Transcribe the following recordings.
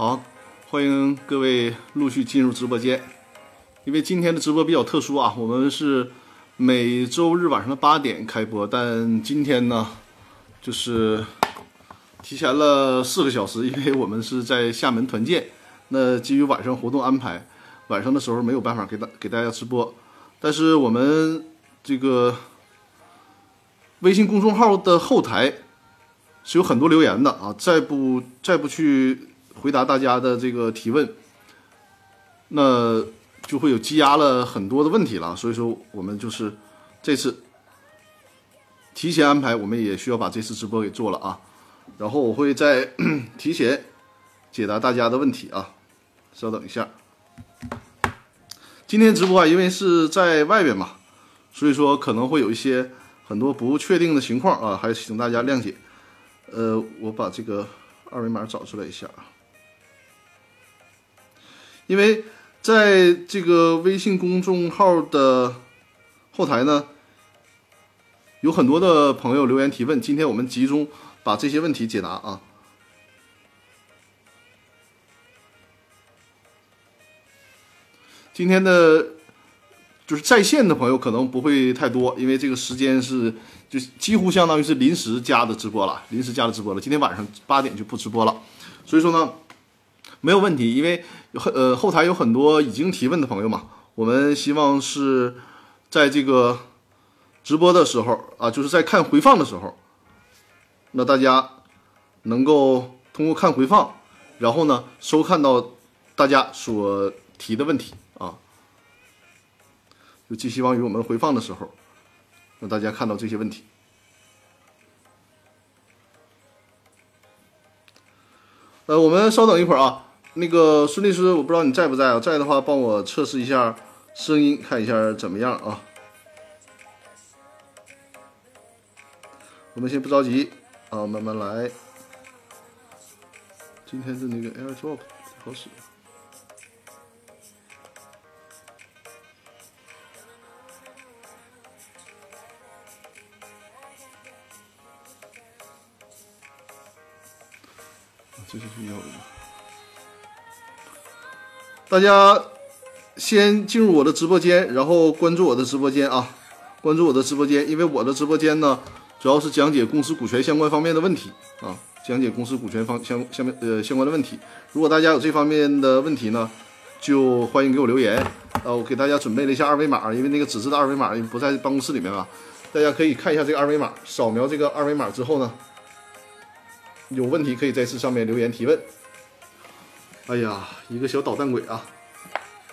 好，欢迎各位陆续进入直播间。因为今天的直播比较特殊啊，我们是每周日晚上的八点开播，但今天呢，就是提前了四个小时，因为我们是在厦门团建。那基于晚上活动安排，晚上的时候没有办法给大给大家直播，但是我们这个微信公众号的后台是有很多留言的啊，再不再不去回答大家的这个提问，那就会有积压了很多的问题了。所以说，我们就是这次提前安排，我们也需要把这次直播给做了啊。然后我会在 提前解答大家的问题啊。稍等一下，今天直播啊，因为是在外边嘛，所以说可能会有一些很多不确定的情况啊，还请大家谅解。呃，我把这个二维码找出来一下啊，因为在这个微信公众号的后台呢，有很多的朋友留言提问，今天我们集中把这些问题解答啊。今天的，就是在线的朋友可能不会太多，因为这个时间是就几乎相当于是临时加的直播了，临时加的直播了。今天晚上八点就不直播了，所以说呢，没有问题，因为很呃后台有很多已经提问的朋友嘛，我们希望是在这个直播的时候啊，就是在看回放的时候，那大家能够通过看回放，然后呢收看到大家所提的问题啊。就寄希望于我们回放的时候，让大家看到这些问题。呃，我们稍等一会儿啊，那个孙律师，我不知道你在不在啊？在的话，帮我测试一下声音，看一下怎么样啊？我们先不着急啊，慢慢来。今天的那个 AirDrop 不好使。这是需要的。大家先进入我的直播间，然后关注我的直播间啊，关注我的直播间，因为我的直播间呢，主要是讲解公司股权相关方面的问题啊，讲解公司股权方相相面呃相关的问题。如果大家有这方面的问题呢，就欢迎给我留言。呃，我给大家准备了一下二维码，因为那个纸质的二维码不在办公室里面嘛，大家可以看一下这个二维码，扫描这个二维码之后呢。有问题可以在这上面留言提问。哎呀，一个小捣蛋鬼啊！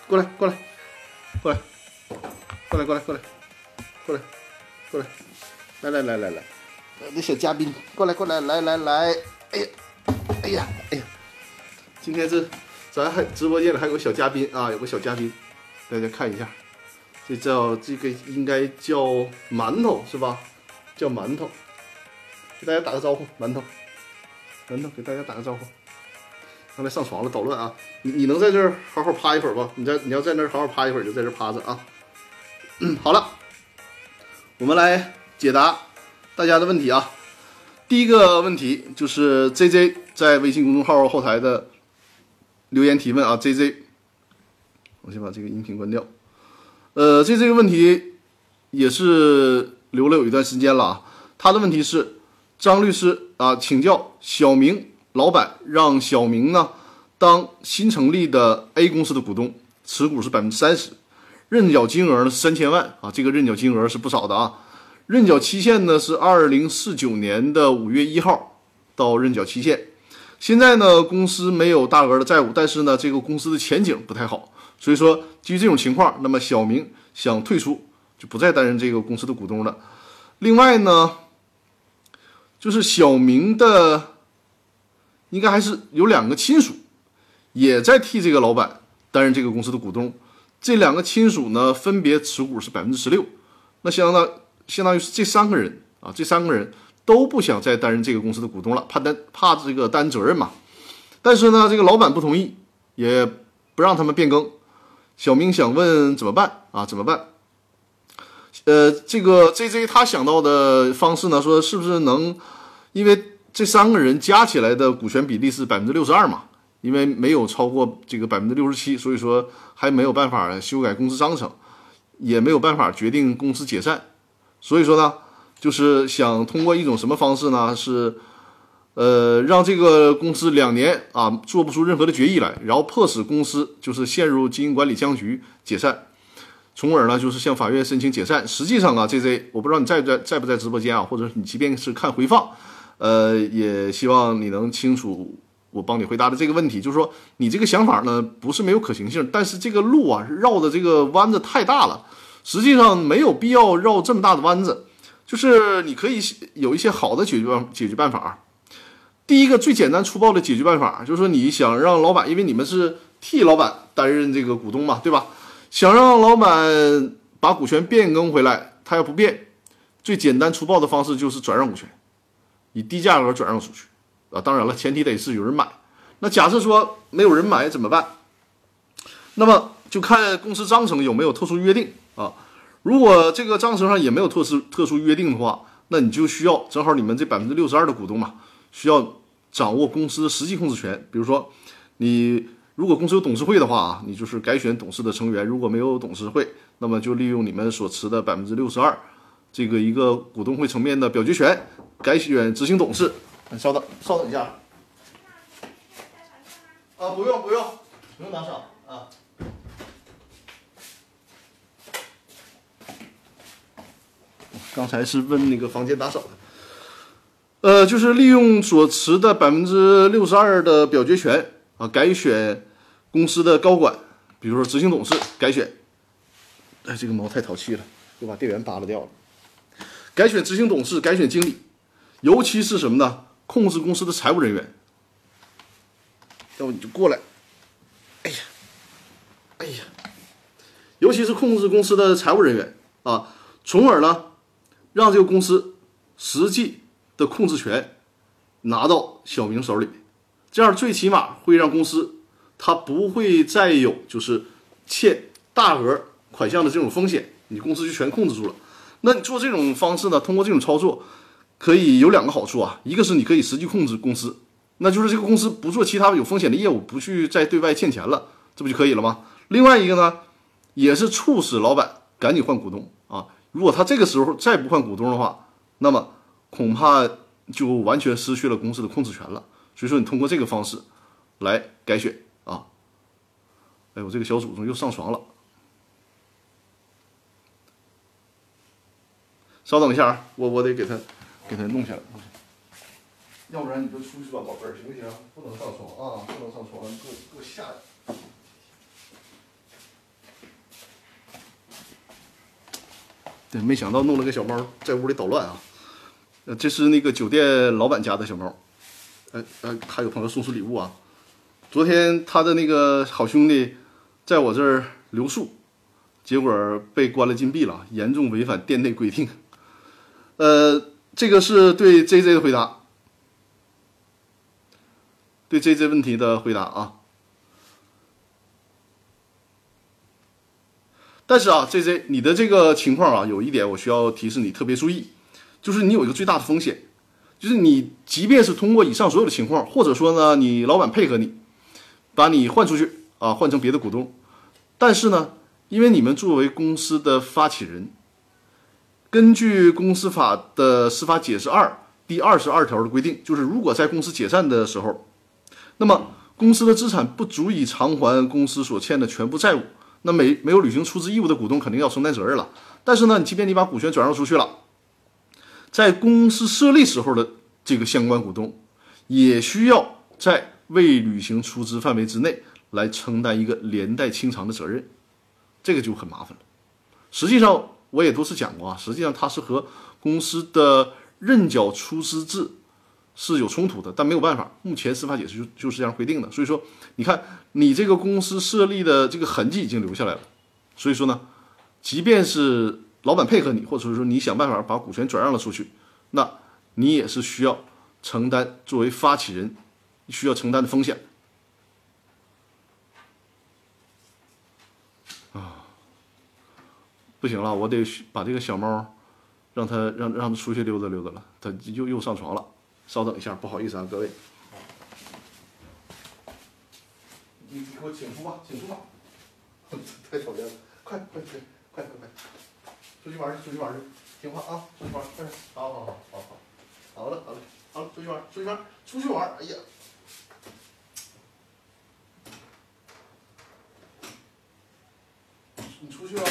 过来，过来，过来，过来，过来，过来，过来，过来，来来来来来，那小嘉宾，过来过来，来来来，哎呀，哎呀，哎呀，今天这咱还直播间里还有个小嘉宾啊，有个小嘉宾，大家看一下，这叫这个应该叫馒头是吧？叫馒头，给大家打个招呼，馒头。馒头给大家打个招呼。刚才上床了，捣乱啊！你你能在这儿好好趴一会儿不？你在你要在那儿好好趴一会儿，就在这趴着啊。嗯，好了，我们来解答大家的问题啊。第一个问题就是 J J 在微信公众号后台的留言提问啊。J J，我先把这个音频关掉。呃，这这个问题也是留了有一段时间了啊。他的问题是。张律师啊，请教小明老板让小明呢当新成立的 A 公司的股东，持股是百分之三十，认缴金额呢是三千万啊，这个认缴金额是不少的啊。认缴期限呢是二零四九年的五月一号到认缴期限。现在呢公司没有大额的债务，但是呢这个公司的前景不太好，所以说基于这种情况，那么小明想退出，就不再担任这个公司的股东了。另外呢。就是小明的，应该还是有两个亲属，也在替这个老板担任这个公司的股东。这两个亲属呢，分别持股是百分之十六。那相当相当于是这三个人啊，这三个人都不想再担任这个公司的股东了，怕担怕这个担责任嘛。但是呢，这个老板不同意，也不让他们变更。小明想问怎么办啊？怎么办？呃，这个 J J 他想到的方式呢，说是不是能？因为这三个人加起来的股权比例是百分之六十二嘛，因为没有超过这个百分之六十七，所以说还没有办法修改公司章程，也没有办法决定公司解散。所以说呢，就是想通过一种什么方式呢？是，呃，让这个公司两年啊做不出任何的决议来，然后迫使公司就是陷入经营管理僵局解散，从而呢就是向法院申请解散。实际上啊，J J，我不知道你在不在在不在直播间啊，或者你即便是看回放，呃，也希望你能清楚我帮你回答的这个问题，就是说你这个想法呢不是没有可行性，但是这个路啊绕的这个弯子太大了。实际上没有必要绕这么大的弯子，就是你可以有一些好的解决办解决办法。第一个最简单粗暴的解决办法，就是说你想让老板，因为你们是替老板担任这个股东嘛，对吧？想让老板把股权变更回来，他要不变，最简单粗暴的方式就是转让股权，以低价格转让出去啊。当然了，前提得是有人买。那假设说没有人买怎么办？那么就看公司章程有没有特殊约定。啊，如果这个章程上也没有特殊特殊约定的话，那你就需要正好你们这百分之六十二的股东嘛，需要掌握公司实际控制权。比如说，你如果公司有董事会的话啊，你就是改选董事的成员；如果没有董事会，那么就利用你们所持的百分之六十二这个一个股东会层面的表决权，改选执行董事。稍等，稍等一下。啊，不用不用，不用打扫啊。刚才是问那个房间打扫的，呃，就是利用所持的百分之六十二的表决权啊，改选公司的高管，比如说执行董事改选。哎，这个猫太淘气了，又把电源扒拉掉了。改选执行董事，改选经理，尤其是什么呢？控制公司的财务人员。要不你就过来。哎呀，哎呀，尤其是控制公司的财务人员啊，从而呢。让这个公司实际的控制权拿到小明手里，这样最起码会让公司他不会再有就是欠大额款项的这种风险，你公司就全控制住了。那你做这种方式呢？通过这种操作可以有两个好处啊，一个是你可以实际控制公司，那就是这个公司不做其他有风险的业务，不去再对外欠钱了，这不就可以了吗？另外一个呢，也是促使老板赶紧换股东啊。如果他这个时候再不换股东的话，那么恐怕就完全失去了公司的控制权了。所以说，你通过这个方式来改选啊。哎，我这个小祖宗又上床了。稍等一下啊，我我得给他给他弄下来，要不然你就出去吧，宝贝儿，行不行？不能上床啊，不能上床，给我给我下来。对没想到弄了个小猫在屋里捣乱啊！呃，这是那个酒店老板家的小猫，呃呃，他有朋友送出礼物啊。昨天他的那个好兄弟在我这儿留宿，结果被关了禁闭了，严重违反店内规定。呃，这个是对 J J 的回答，对 J J 问题的回答啊。但是啊，J J，你的这个情况啊，有一点我需要提示你特别注意，就是你有一个最大的风险，就是你即便是通过以上所有的情况，或者说呢，你老板配合你，把你换出去啊，换成别的股东，但是呢，因为你们作为公司的发起人，根据公司法的司法解释二第二十二条的规定，就是如果在公司解散的时候，那么公司的资产不足以偿还公司所欠的全部债务。那没没有履行出资义务的股东肯定要承担责任了。但是呢，你即便你把股权转让出去了，在公司设立时候的这个相关股东，也需要在未履行出资范围之内来承担一个连带清偿的责任，这个就很麻烦了。实际上我也多次讲过啊，实际上它是和公司的认缴出资制。是有冲突的，但没有办法，目前司法解释就就是这样规定的。所以说，你看你这个公司设立的这个痕迹已经留下来了。所以说呢，即便是老板配合你，或者说你想办法把股权转让了出去，那你也是需要承担作为发起人需要承担的风险。不行了，我得把这个小猫让它让让它出去溜达溜达了，它又又上床了。稍等一下，不好意思啊，各位。你给我请出吧，请出吧！太讨厌了，快快快快快快，出去玩去，出去玩去，听话啊，出去玩，快点，好好好好好，好了好了好了，出去玩，出去玩，出去玩，哎呀，你出去了。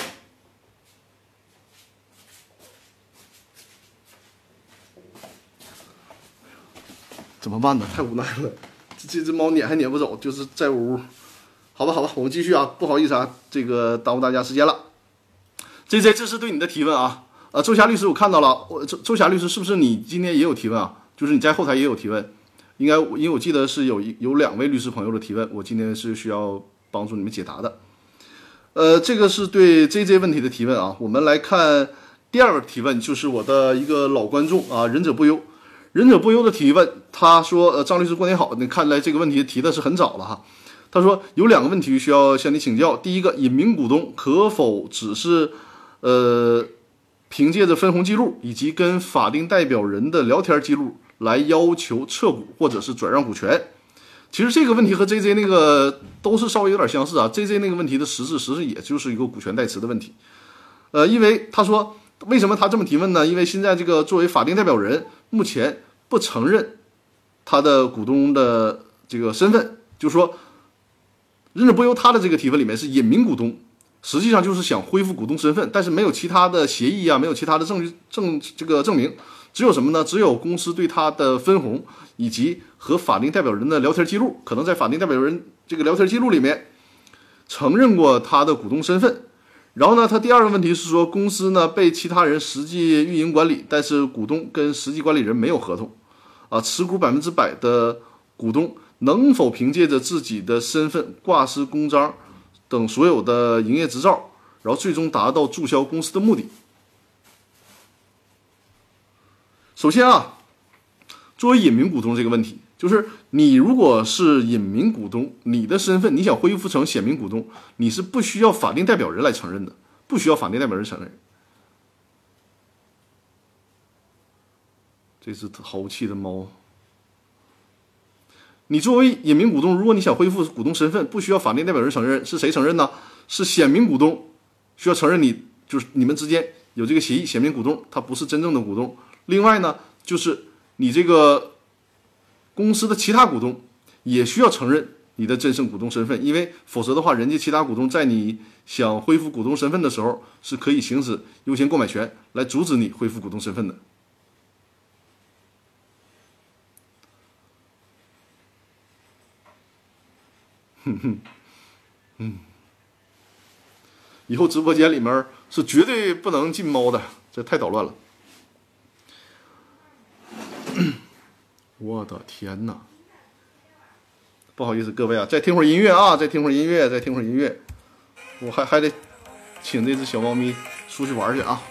怎么办呢？太无奈了，这这只猫撵还撵不走，就是在屋。好吧，好吧，我们继续啊，不好意思啊，这个耽误大家时间了。J J，这是对你的提问啊。呃，周霞律师，我看到了，我周周霞律师是不是你今天也有提问啊？就是你在后台也有提问，应该因为我记得是有一有两位律师朋友的提问，我今天是需要帮助你们解答的。呃，这个是对 J J 问题的提问啊。我们来看第二个提问，就是我的一个老观众啊，忍者不忧。忍者不忧的提问，他说：“呃，张律师过年好。你看来这个问题提的是很早了哈。他说有两个问题需要向你请教。第一个，隐名股东可否只是，呃，凭借着分红记录以及跟法定代表人的聊天记录来要求撤股或者是转让股权？其实这个问题和 J J 那个都是稍微有点相似啊。J J 那个问题的实质实质也就是一个股权代持的问题。呃，因为他说为什么他这么提问呢？因为现在这个作为法定代表人。”目前不承认他的股东的这个身份，就说，忍者不由他的这个提问里面是隐名股东，实际上就是想恢复股东身份，但是没有其他的协议啊，没有其他的证据证这个证明，只有什么呢？只有公司对他的分红以及和法定代表人的聊天记录，可能在法定代表人这个聊天记录里面承认过他的股东身份。然后呢，他第二个问题是说，公司呢被其他人实际运营管理，但是股东跟实际管理人没有合同，啊，持股百分之百的股东能否凭借着自己的身份挂失公章等所有的营业执照，然后最终达到注销公司的目的？首先啊，作为隐名股东这个问题。就是你如果是隐名股东，你的身份你想恢复成显名股东，你是不需要法定代表人来承认的，不需要法定代表人承认。这只豪气的猫。你作为隐名股东，如果你想恢复股东身份，不需要法定代表人承认，是谁承认呢？是显名股东需要承认你，就是你们之间有这个协议，显名股东他不是真正的股东。另外呢，就是你这个。公司的其他股东也需要承认你的真正股东身份，因为否则的话，人家其他股东在你想恢复股东身份的时候，是可以行使优先购买权来阻止你恢复股东身份的。哼哼，嗯，以后直播间里面是绝对不能进猫的，这太捣乱了。我的天哪！不好意思，各位啊，再听会儿音乐啊，再听会儿音乐，再听会儿音乐。我还还得请这只小猫咪出去玩去啊！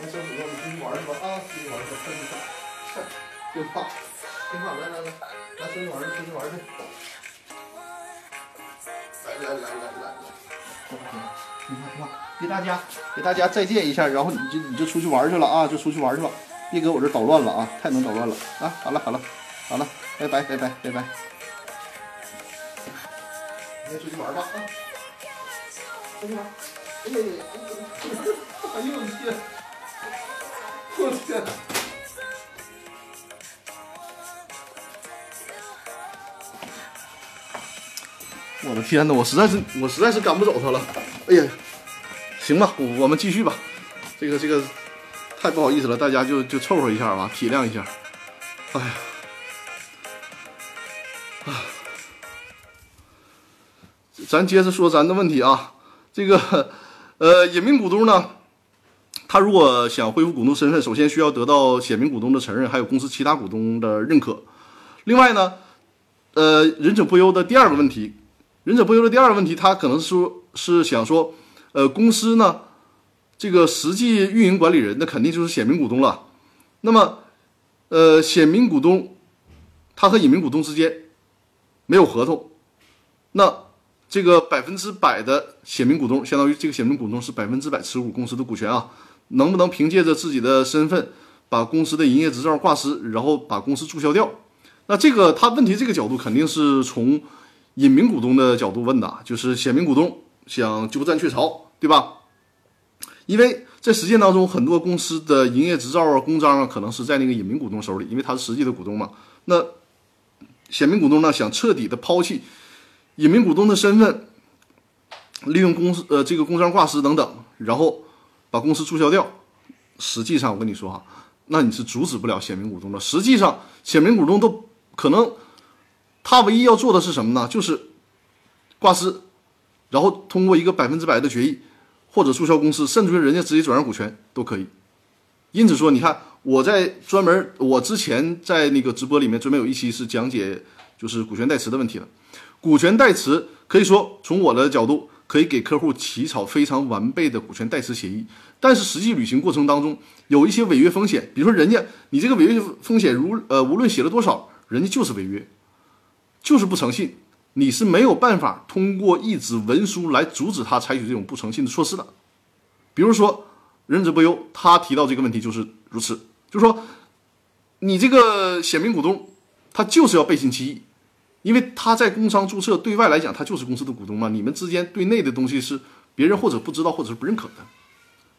小主播，你出去玩去吧啊！出去玩去，快快快，听话，听话，来来来，来出去玩去，出去玩去。来来来来来来，听话听话，给大家给大家再见一下，然后你就你就出去玩去了啊，就出去玩去了。别搁我这捣乱了啊！太能捣乱了啊！好了好了好了，拜拜拜拜拜拜。你先出去玩吧啊！出去玩。哎呀呀呀！哎呦我的天！我天！我的天呐，我实在是我实在是赶不走他了。哎呀，行吧，我我们继续吧。这个这个。太不好意思了，大家就就凑合一下吧，体谅一下。哎呀，啊，咱接着说咱的问题啊。这个，呃，隐名股东呢，他如果想恢复股东身份，首先需要得到显名股东的承认，还有公司其他股东的认可。另外呢，呃，忍者不忧的第二个问题，忍者不忧的第二个问题，他可能说是想说，呃，公司呢。这个实际运营管理人，那肯定就是显名股东了。那么，呃，显名股东他和隐名股东之间没有合同，那这个百分之百的显名股东，相当于这个显名股东是百分之百持股公司的股权啊，能不能凭借着自己的身份把公司的营业执照挂失，然后把公司注销掉？那这个他问题这个角度肯定是从隐名股东的角度问的，就是显名股东想鸠占鹊巢，对吧？因为在实践当中，很多公司的营业执照啊、公章啊，可能是在那个隐名股东手里，因为他是实际的股东嘛。那显名股东呢，想彻底的抛弃隐名股东的身份，利用公司呃这个公章挂失等等，然后把公司注销掉。实际上，我跟你说哈，那你是阻止不了显名股东的。实际上，显名股东都可能，他唯一要做的是什么呢？就是挂失，然后通过一个百分之百的决议。或者注销公司，甚至于人家直接转让股权都可以。因此说，你看我在专门，我之前在那个直播里面专门有一期是讲解就是股权代持的问题的。股权代持可以说从我的角度可以给客户起草非常完备的股权代持协议，但是实际履行过程当中有一些违约风险，比如说人家你这个违约风险如呃无论写了多少，人家就是违约，就是不诚信。你是没有办法通过一纸文书来阻止他采取这种不诚信的措施的。比如说，任职不忧，他提到这个问题就是如此，就是说，你这个显名股东，他就是要背信弃义，因为他在工商注册对外来讲，他就是公司的股东嘛。你们之间对内的东西是别人或者不知道，或者是不认可的。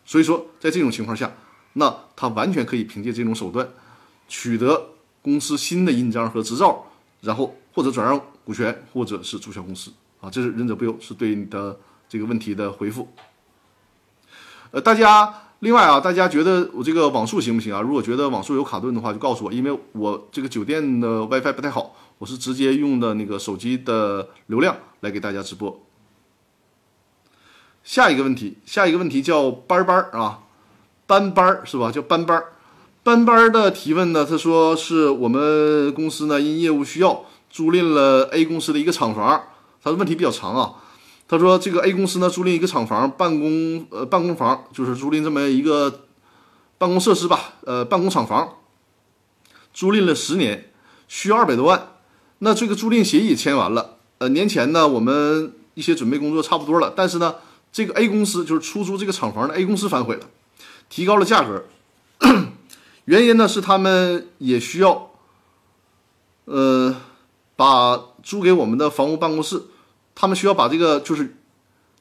所以说，在这种情况下，那他完全可以凭借这种手段，取得公司新的印章和执照，然后或者转让。股权或者是注销公司啊，这是忍者不忧是对你的这个问题的回复。呃，大家另外啊，大家觉得我这个网速行不行啊？如果觉得网速有卡顿的话，就告诉我，因为我这个酒店的 WiFi 不太好，我是直接用的那个手机的流量来给大家直播。下一个问题，下一个问题叫班班啊，班班是吧？叫班班，班班的提问呢，他说是我们公司呢因业务需要。租赁了 A 公司的一个厂房，他的问题比较长啊。他说这个 A 公司呢租赁一个厂房，办公呃办公房就是租赁这么一个办公设施吧，呃办公厂房，租赁了十年，需要二百多万。那这个租赁协议签完了，呃年前呢我们一些准备工作差不多了，但是呢这个 A 公司就是出租这个厂房的 A 公司反悔了，提高了价格，原因呢是他们也需要，呃。把租给我们的房屋办公室，他们需要把这个就是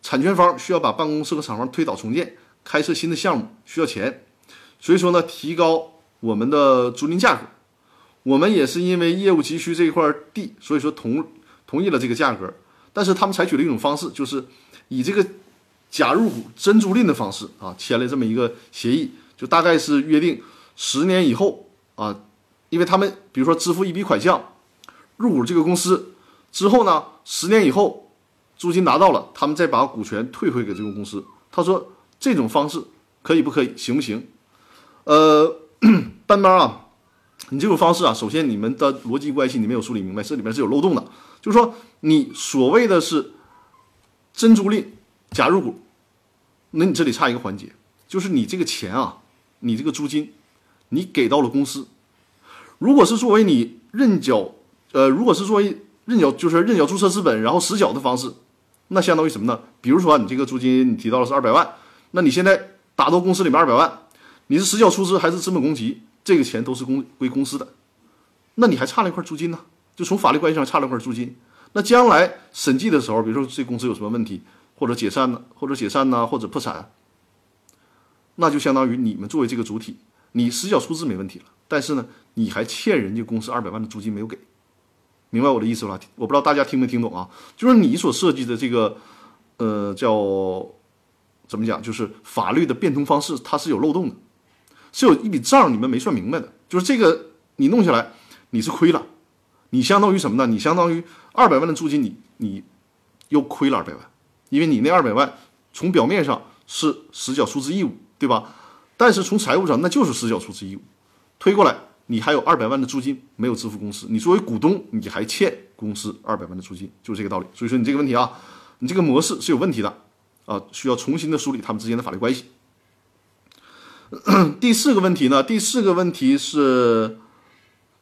产权方需要把办公室和厂房推倒重建，开设新的项目需要钱，所以说呢，提高我们的租赁价格。我们也是因为业务急需这一块地，所以说同同意了这个价格。但是他们采取了一种方式，就是以这个假入股真租赁的方式啊，签了这么一个协议，就大概是约定十年以后啊，因为他们比如说支付一笔款项。入股这个公司之后呢，十年以后租金拿到了，他们再把股权退回给这个公司。他说这种方式可以不可以，行不行？呃，班班啊，你这种方式啊，首先你们的逻辑关系你没有梳理明白，这里面是有漏洞的。就是说你所谓的是真租赁假入股，那你这里差一个环节，就是你这个钱啊，你这个租金你给到了公司，如果是作为你认缴。呃，如果是作为认缴，就是认缴注册资本，然后实缴的方式，那相当于什么呢？比如说你这个租金你提到了是二百万，那你现在打到公司里面二百万，你是实缴出资还是资本公积？这个钱都是公归公司的，那你还差了一块租金呢？就从法律关系上差了一块租金。那将来审计的时候，比如说这公司有什么问题，或者解散呢，或者解散呢，或者破产，那就相当于你们作为这个主体，你实缴出资没问题了，但是呢，你还欠人家公司二百万的租金没有给。明白我的意思吧？我不知道大家听没听懂啊？就是你所设计的这个，呃，叫怎么讲？就是法律的变通方式，它是有漏洞的，是有一笔账你们没算明白的。就是这个你弄下来，你是亏了，你相当于什么呢？你相当于二百万的租金，你你又亏了二百万，因为你那二百万从表面上是实缴出资义务，对吧？但是从财务上那就是实缴出资义务，推过来。你还有二百万的租金没有支付公司，你作为股东你还欠公司二百万的租金，就是这个道理。所以说你这个问题啊，你这个模式是有问题的啊，需要重新的梳理他们之间的法律关系。第四个问题呢，第四个问题是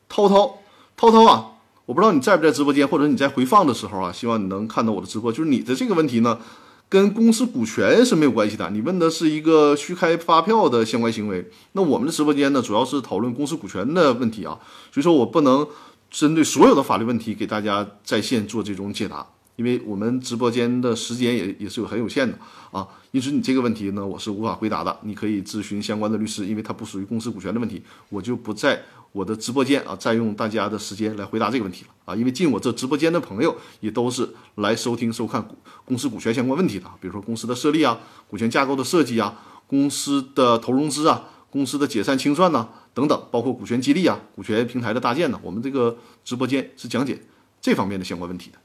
涛涛涛涛啊，我不知道你在不在直播间，或者你在回放的时候啊，希望你能看到我的直播。就是你的这个问题呢。跟公司股权是没有关系的。你问的是一个虚开发票的相关行为。那我们的直播间呢，主要是讨论公司股权的问题啊，所以说我不能针对所有的法律问题给大家在线做这种解答。因为我们直播间的时间也也是有很有限的啊，因此你这个问题呢，我是无法回答的。你可以咨询相关的律师，因为它不属于公司股权的问题，我就不再我的直播间啊占用大家的时间来回答这个问题了啊。因为进我这直播间的朋友也都是来收听收看公司股权相关问题的，比如说公司的设立啊、股权架构的设计啊、公司的投融资啊、公司的解散清算呐等等，包括股权激励啊、股权平台的搭建呢，我们这个直播间是讲解这方面的相关问题的。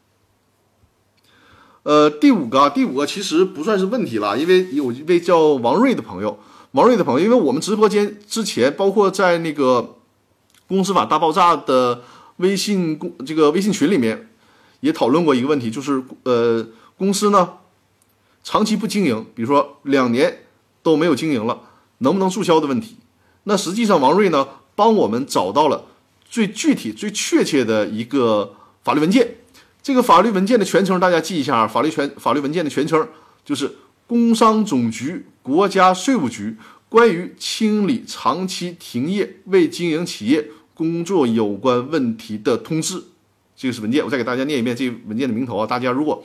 呃，第五个，第五个其实不算是问题了，因为有一位叫王瑞的朋友，王瑞的朋友，因为我们直播间之前，包括在那个公司法大爆炸的微信公这个微信群里面，也讨论过一个问题，就是呃，公司呢长期不经营，比如说两年都没有经营了，能不能注销的问题。那实际上，王瑞呢帮我们找到了最具体、最确切的一个法律文件。这个法律文件的全称大家记一下啊，法律全法律文件的全称就是《工商总局国家税务局关于清理长期停业未经营企业工作有关问题的通知》。这个是文件，我再给大家念一遍这文件的名头啊。大家如果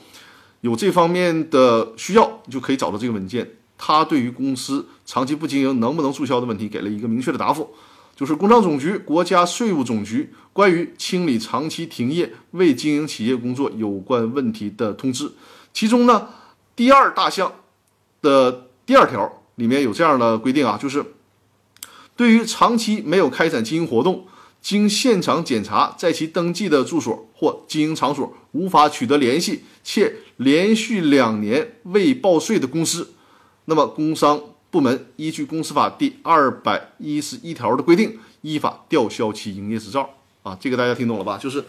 有这方面的需要，就可以找到这个文件。它对于公司长期不经营能不能注销的问题给了一个明确的答复。就是工商总局、国家税务总局关于清理长期停业未经营企业工作有关问题的通知，其中呢，第二大项的第二条里面有这样的规定啊，就是对于长期没有开展经营活动，经现场检查在其登记的住所或经营场所无法取得联系，且连续两年未报税的公司，那么工商。部门依据公司法第二百一十一条的规定，依法吊销其营业执照。啊，这个大家听懂了吧？就是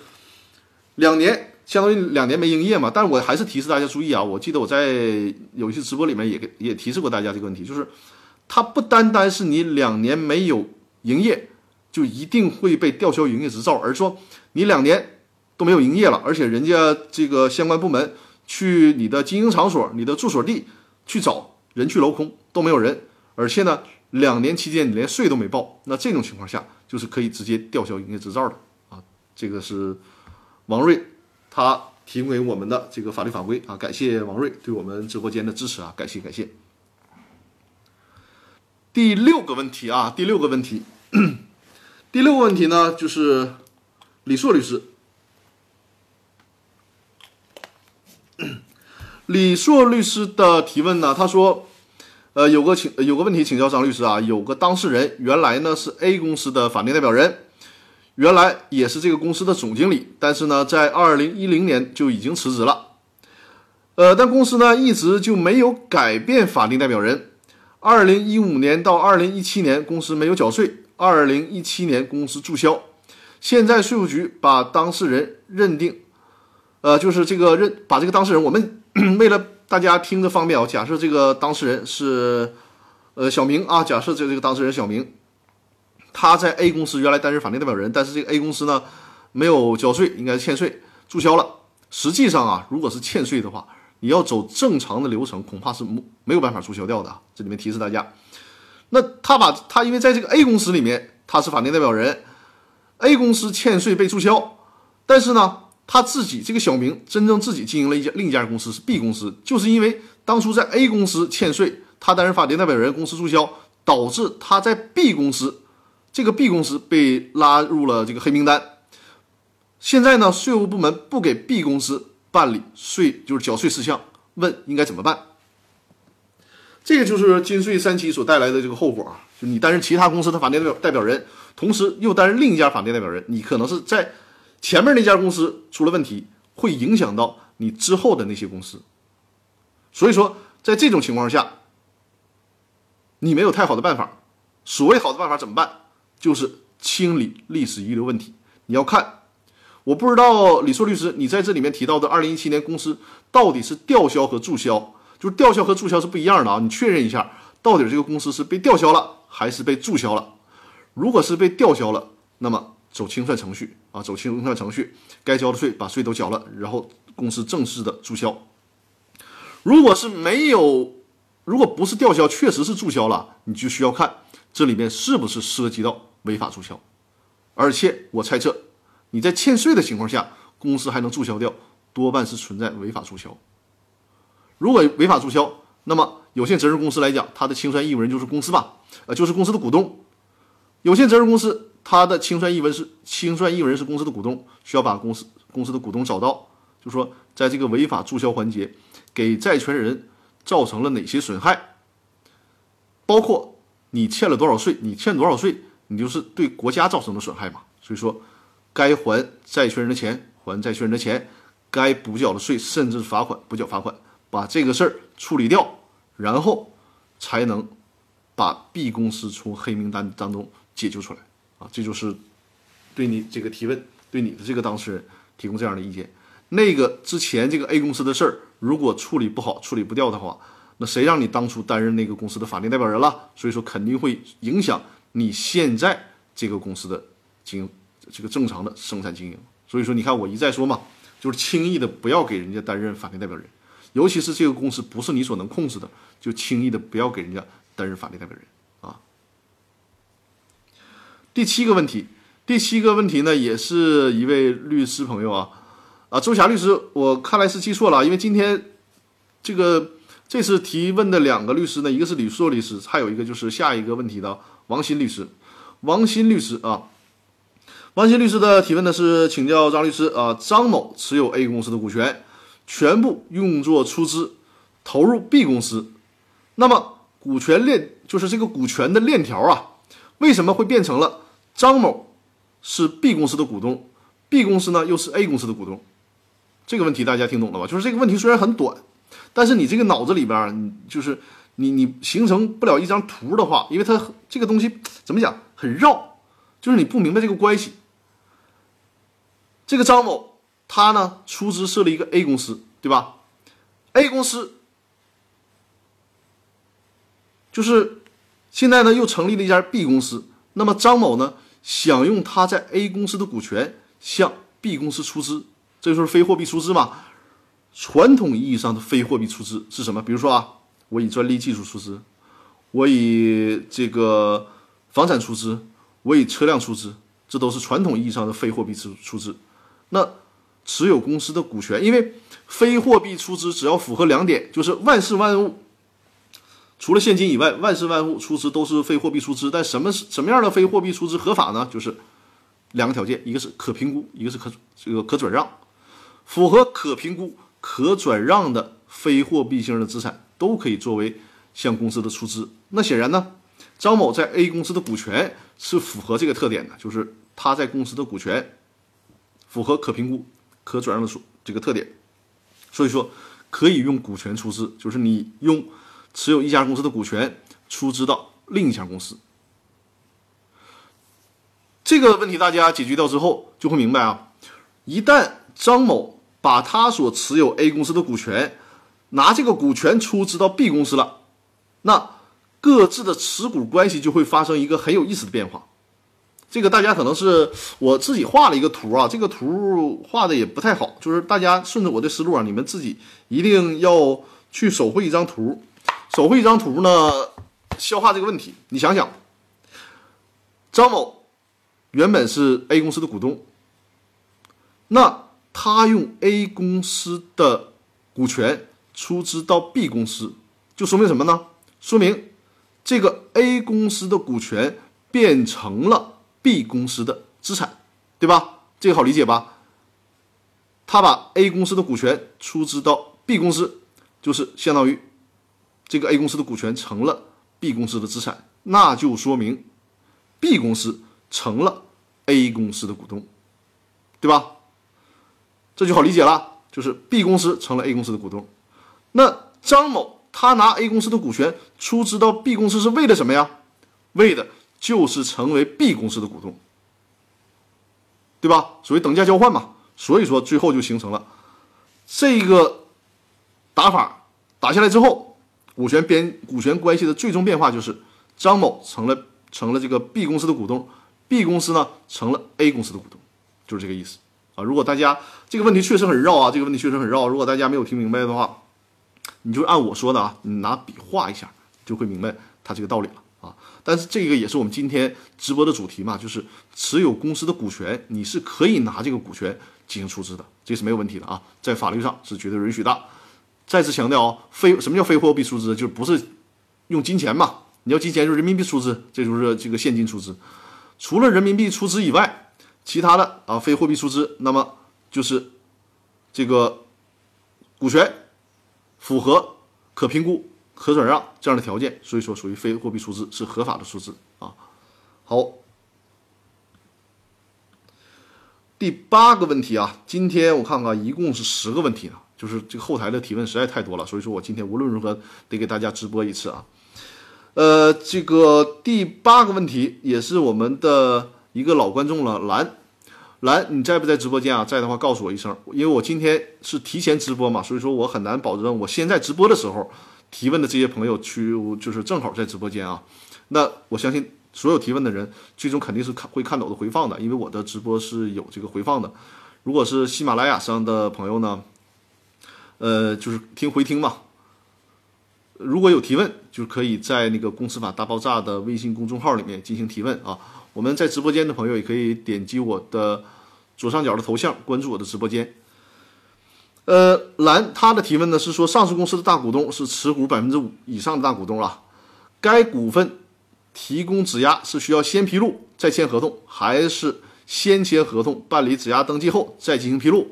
两年，相当于两年没营业嘛。但是我还是提示大家注意啊！我记得我在有一次直播里面也也提示过大家这个问题，就是它不单单是你两年没有营业，就一定会被吊销营业执照，而说你两年都没有营业了，而且人家这个相关部门去你的经营场所、你的住所地去找。人去楼空都没有人，而且呢，两年期间你连税都没报，那这种情况下就是可以直接吊销营业执照的啊。这个是王瑞他提供给我们的这个法律法规啊。感谢王瑞对我们直播间的支持啊，感谢感谢。第六个问题啊，第六个问题，第六个问题呢，就是李硕律师。李硕律师的提问呢？他说，呃，有个请有个问题请教张律师啊，有个当事人原来呢是 A 公司的法定代表人，原来也是这个公司的总经理，但是呢，在二零一零年就已经辞职了，呃，但公司呢一直就没有改变法定代表人。二零一五年到二零一七年，公司没有缴税，二零一七年公司注销，现在税务局把当事人认定，呃，就是这个认把这个当事人我们。为了大家听着方便啊，假设这个当事人是，呃，小明啊，假设这这个当事人小明，他在 A 公司原来担任法定代表人，但是这个 A 公司呢没有交税，应该是欠税，注销了。实际上啊，如果是欠税的话，你要走正常的流程，恐怕是没没有办法注销掉的。这里面提示大家，那他把他因为在这个 A 公司里面他是法定代表人，A 公司欠税被注销，但是呢。他自己这个小明真正自己经营了一家另一家公司是 B 公司，就是因为当初在 A 公司欠税，他担任法定代表人，公司注销，导致他在 B 公司，这个 B 公司被拉入了这个黑名单。现在呢，税务部门不给 B 公司办理税，就是缴税事项，问应该怎么办？这个就是金税三期所带来的这个后果啊，就你担任其他公司的法定代表代表人，同时又担任另一家法定代表人，你可能是在。前面那家公司出了问题，会影响到你之后的那些公司，所以说在这种情况下，你没有太好的办法。所谓好的办法怎么办？就是清理历史遗留问题。你要看，我不知道李硕律师，你在这里面提到的二零一七年公司到底是吊销和注销，就是吊销和注销是不一样的啊。你确认一下，到底这个公司是被吊销了还是被注销了？如果是被吊销了，那么。走清算程序啊，走清算程序，该交的税把税都缴了，然后公司正式的注销。如果是没有，如果不是吊销，确实是注销了，你就需要看这里面是不是涉及到违法注销。而且我猜测，你在欠税的情况下，公司还能注销掉，多半是存在违法注销。如果违法注销，那么有限责任公司来讲，它的清算义务人就是公司吧，呃，就是公司的股东。有限责任公司它的清算义务人是清算义务人是公司的股东，需要把公司公司的股东找到，就说在这个违法注销环节，给债权人造成了哪些损害，包括你欠了多少税，你欠多少税，你就是对国家造成的损害嘛。所以说，该还债权人的钱还债权人的钱，该补缴的税甚至罚款补缴罚款，把这个事儿处理掉，然后才能把 B 公司从黑名单当中。解救出来啊！这就是对你这个提问，对你的这个当事人提供这样的意见。那个之前这个 A 公司的事儿，如果处理不好、处理不掉的话，那谁让你当初担任那个公司的法定代表人了？所以说肯定会影响你现在这个公司的经营，这个正常的生产经营。所以说，你看我一再说嘛，就是轻易的不要给人家担任法定代表人，尤其是这个公司不是你所能控制的，就轻易的不要给人家担任法定代表人啊。第七个问题，第七个问题呢，也是一位律师朋友啊，啊，周霞律师，我看来是记错了，因为今天这个这次提问的两个律师呢，一个是李硕律师，还有一个就是下一个问题的王鑫律师，王鑫律师啊，王鑫律师的提问呢是请教张律师啊，张某持有 A 公司的股权，全部用作出资投入 B 公司，那么股权链就是这个股权的链条啊。为什么会变成了张某是 B 公司的股东，B 公司呢又是 A 公司的股东？这个问题大家听懂了吧？就是这个问题虽然很短，但是你这个脑子里边，你就是你你形成不了一张图的话，因为它这个东西怎么讲很绕，就是你不明白这个关系。这个张某他呢出资设立一个 A 公司，对吧？A 公司就是。现在呢，又成立了一家 B 公司。那么张某呢，想用他在 A 公司的股权向 B 公司出资，这就是非货币出资嘛？传统意义上的非货币出资是什么？比如说啊，我以专利技术出资，我以这个房产出资，我以车辆出资，这都是传统意义上的非货币出出资。那持有公司的股权，因为非货币出资只要符合两点，就是万事万物。除了现金以外，万事万物出资都是非货币出资。但什么是什么样的非货币出资合法呢？就是两个条件，一个是可评估，一个是可这个可转让。符合可评估、可转让的非货币性的资产都可以作为向公司的出资。那显然呢，张某在 A 公司的股权是符合这个特点的，就是他在公司的股权符合可评估、可转让的这个特点，所以说可以用股权出资，就是你用。持有一家公司的股权出资到另一家公司，这个问题大家解决掉之后就会明白啊。一旦张某把他所持有 A 公司的股权拿这个股权出资到 B 公司了，那各自的持股关系就会发生一个很有意思的变化。这个大家可能是我自己画了一个图啊，这个图画的也不太好，就是大家顺着我的思路啊，你们自己一定要去手绘一张图。手绘一张图呢，消化这个问题。你想想，张某原本是 A 公司的股东，那他用 A 公司的股权出资到 B 公司，就说明什么呢？说明这个 A 公司的股权变成了 B 公司的资产，对吧？这个好理解吧？他把 A 公司的股权出资到 B 公司，就是相当于。这个 A 公司的股权成了 B 公司的资产，那就说明 B 公司成了 A 公司的股东，对吧？这就好理解了，就是 B 公司成了 A 公司的股东。那张某他拿 A 公司的股权出资到 B 公司是为了什么呀？为的就是成为 B 公司的股东，对吧？属于等价交换嘛。所以说最后就形成了这个打法，打下来之后。股权边股权关系的最终变化就是张某成了成了这个 B 公司的股东，B 公司呢成了 A 公司的股东，就是这个意思啊。如果大家这个问题确实很绕啊，这个问题确实很绕。如果大家没有听明白的话，你就按我说的啊，你拿笔画一下，就会明白他这个道理了。但是这个也是我们今天直播的主题嘛，就是持有公司的股权，你是可以拿这个股权进行出资的，这是没有问题的啊，在法律上是绝对允许的。再次强调啊，非什么叫非货币出资，就是不是用金钱嘛，你要金钱就是人民币出资，这就是这个现金出资。除了人民币出资以外，其他的啊非货币出资，那么就是这个股权符合可评估、可转让这样的条件，所以说属于非货币出资，是合法的出资啊。好，第八个问题啊，今天我看看一共是十个问题呢，就是这个后台的提问实在太多了，所以说我今天无论如何得给大家直播一次啊。呃，这个第八个问题也是我们的一个老观众了，蓝蓝，你在不在直播间啊？在的话告诉我一声，因为我今天是提前直播嘛，所以说我很难保证我现在直播的时候提问的这些朋友去就是正好在直播间啊。那我相信所有提问的人最终肯定是看会看到我的回放的，因为我的直播是有这个回放的。如果是喜马拉雅上的朋友呢，呃，就是听回听嘛。如果有提问，就可以在那个《公司法大爆炸》的微信公众号里面进行提问啊。我们在直播间的朋友也可以点击我的左上角的头像，关注我的直播间。呃，蓝他的提问呢是说，上市公司的大股东是持股百分之五以上的大股东啊，该股份提供质押是需要先披露再签合同，还是先签合同办理质押登记后再进行披露？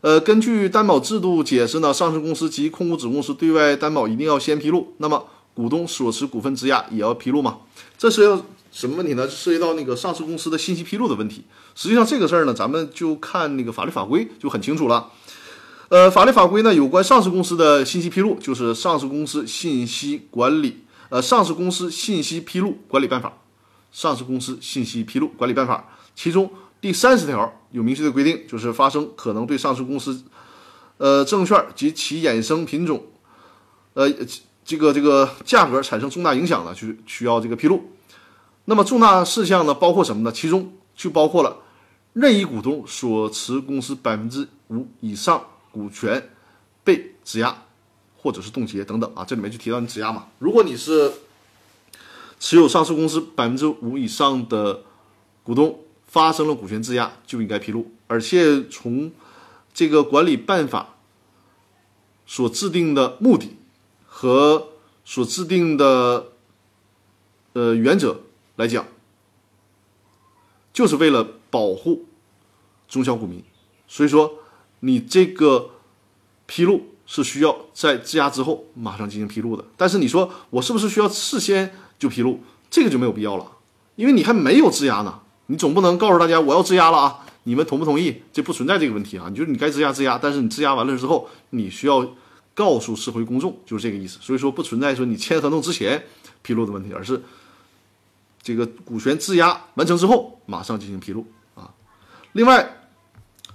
呃，根据担保制度解释呢，上市公司及控股子公司对外担保一定要先披露。那么，股东所持股份质押也要披露吗？这是要什么问题呢？涉及到那个上市公司的信息披露的问题。实际上，这个事儿呢，咱们就看那个法律法规就很清楚了。呃，法律法规呢，有关上市公司的信息披露，就是《上市公司信息管理呃上市公司信息披露管理办法》。上市公司信息披露管理办法，其中。第三十条有明确的规定，就是发生可能对上市公司，呃，证券及其衍生品种，呃，这个这个价格产生重大影响的，就需要这个披露。那么重大事项呢，包括什么呢？其中就包括了任意股东所持公司百分之五以上股权被质押或者是冻结等等啊。这里面就提到你质押嘛。如果你是持有上市公司百分之五以上的股东。发生了股权质押就应该披露，而且从这个管理办法所制定的目的和所制定的呃原则来讲，就是为了保护中小股民，所以说你这个披露是需要在质押之后马上进行披露的。但是你说我是不是需要事先就披露？这个就没有必要了，因为你还没有质押呢。你总不能告诉大家我要质押了啊？你们同不同意？这不存在这个问题啊！你就是你该质押质押，但是你质押完了之后，你需要告诉社会公众，就是这个意思。所以说不存在说你签合同之前披露的问题，而是这个股权质押完成之后马上进行披露啊。另外，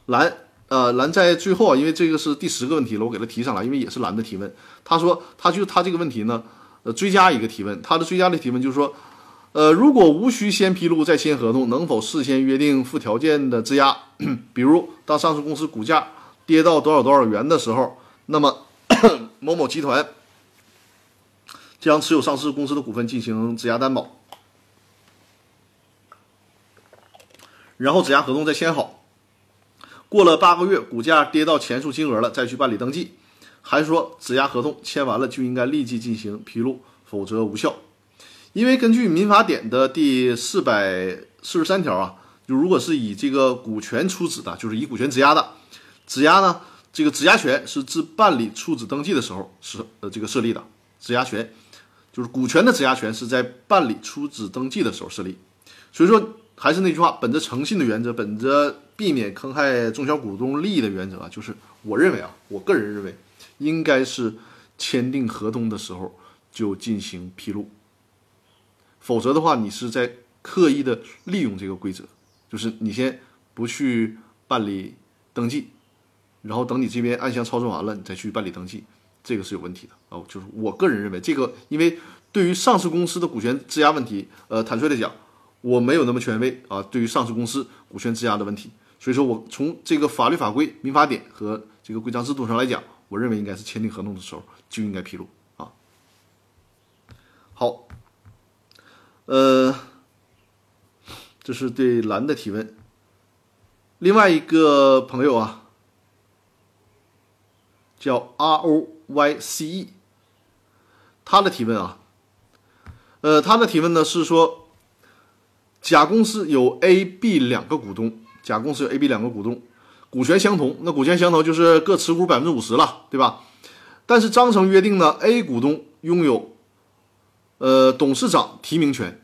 蓝呃蓝在最后啊，因为这个是第十个问题了，我给他提上来，因为也是蓝的提问。他说他就他这个问题呢，呃追加一个提问，他的追加的提问就是说。呃，如果无需先披露再签合同，能否事先约定附条件的质押？比如，当上市公司股价跌到多少多少元的时候，那么 某某集团将持有上市公司的股份进行质押担保，然后质押合同再签好。过了八个月，股价跌到前述金额了，再去办理登记，还说质押合同签完了就应该立即进行披露，否则无效？因为根据民法典的第四百四十三条啊，就如果是以这个股权出资的，就是以股权质押的，质押呢，这个质押权是自办理出资登记的时候是呃这个设立的，质押权。就是股权的质押权是在办理出资登记的时候设立，所以说还是那句话，本着诚信的原则，本着避免坑害中小股东利益的原则啊，就是我认为啊，我个人认为应该是签订合同的时候就进行披露。否则的话，你是在刻意的利用这个规则，就是你先不去办理登记，然后等你这边暗箱操作完了，你再去办理登记，这个是有问题的哦。就是我个人认为，这个因为对于上市公司的股权质押问题，呃，坦率的讲，我没有那么权威啊。对于上市公司股权质押的问题，所以说我从这个法律法规、民法典和这个规章制度上来讲，我认为应该是签订合同的时候就应该披露啊。好。呃，这是对蓝的提问。另外一个朋友啊，叫 R O Y C E，他的提问啊，呃，他的提问呢是说，甲公司有 A、B 两个股东，甲公司有 A、B 两个股东，股权相同，那股权相同就是各持股百分之五十了，对吧？但是章程约定呢，A 股东拥有，呃，董事长提名权，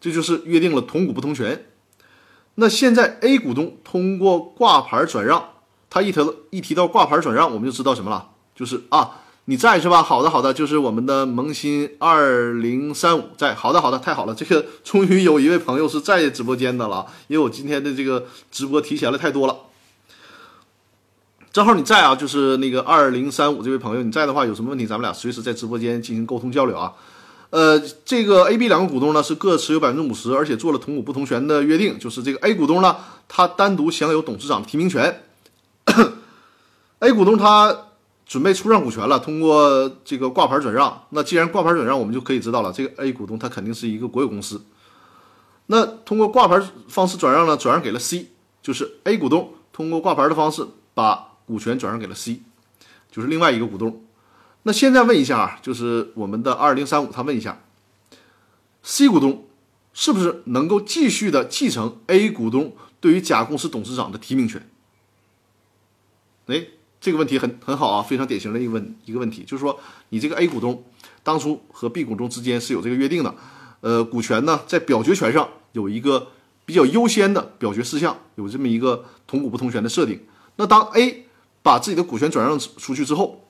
这就是约定了同股不同权。那现在 A 股东通过挂牌转让，他一提一提到挂牌转让，我们就知道什么了，就是啊，你在是吧？好的好的，就是我们的萌新二零三五在，好的好的，太好了，这个终于有一位朋友是在直播间的了，因为我今天的这个直播提前了太多了。正好你在啊，就是那个二零三五这位朋友，你在的话有什么问题，咱们俩随时在直播间进行沟通交流啊。呃，这个 A、B 两个股东呢是各持有百分之五十，而且做了同股不同权的约定，就是这个 A 股东呢，他单独享有董事长提名权。A 股东他准备出让股权了，通过这个挂牌转让。那既然挂牌转让，我们就可以知道了，这个 A 股东他肯定是一个国有公司。那通过挂牌方式转让呢，转让给了 C，就是 A 股东通过挂牌的方式把。股权转让给了 C，就是另外一个股东。那现在问一下啊，就是我们的二零三五，他问一下，C 股东是不是能够继续的继承 A 股东对于甲公司董事长的提名权？哎，这个问题很很好啊，非常典型的一个问一个问题，就是说你这个 A 股东当初和 B 股东之间是有这个约定的，呃，股权呢在表决权上有一个比较优先的表决事项，有这么一个同股不同权的设定。那当 A 把自己的股权转让出去之后，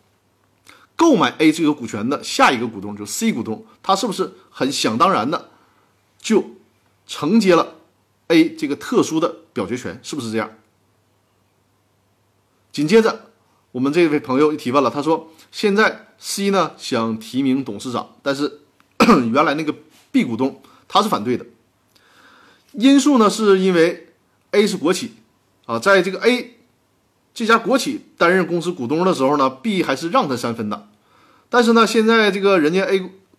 购买 A 这个股权的下一个股东就是 C 股东，他是不是很想当然的就承接了 A 这个特殊的表决权？是不是这样？紧接着，我们这位朋友又提问了，他说：“现在 C 呢想提名董事长，但是 原来那个 B 股东他是反对的，因素呢是因为 A 是国企啊，在这个 A。”这家国企担任公司股东的时候呢，B 还是让他三分的，但是呢，现在这个人家 A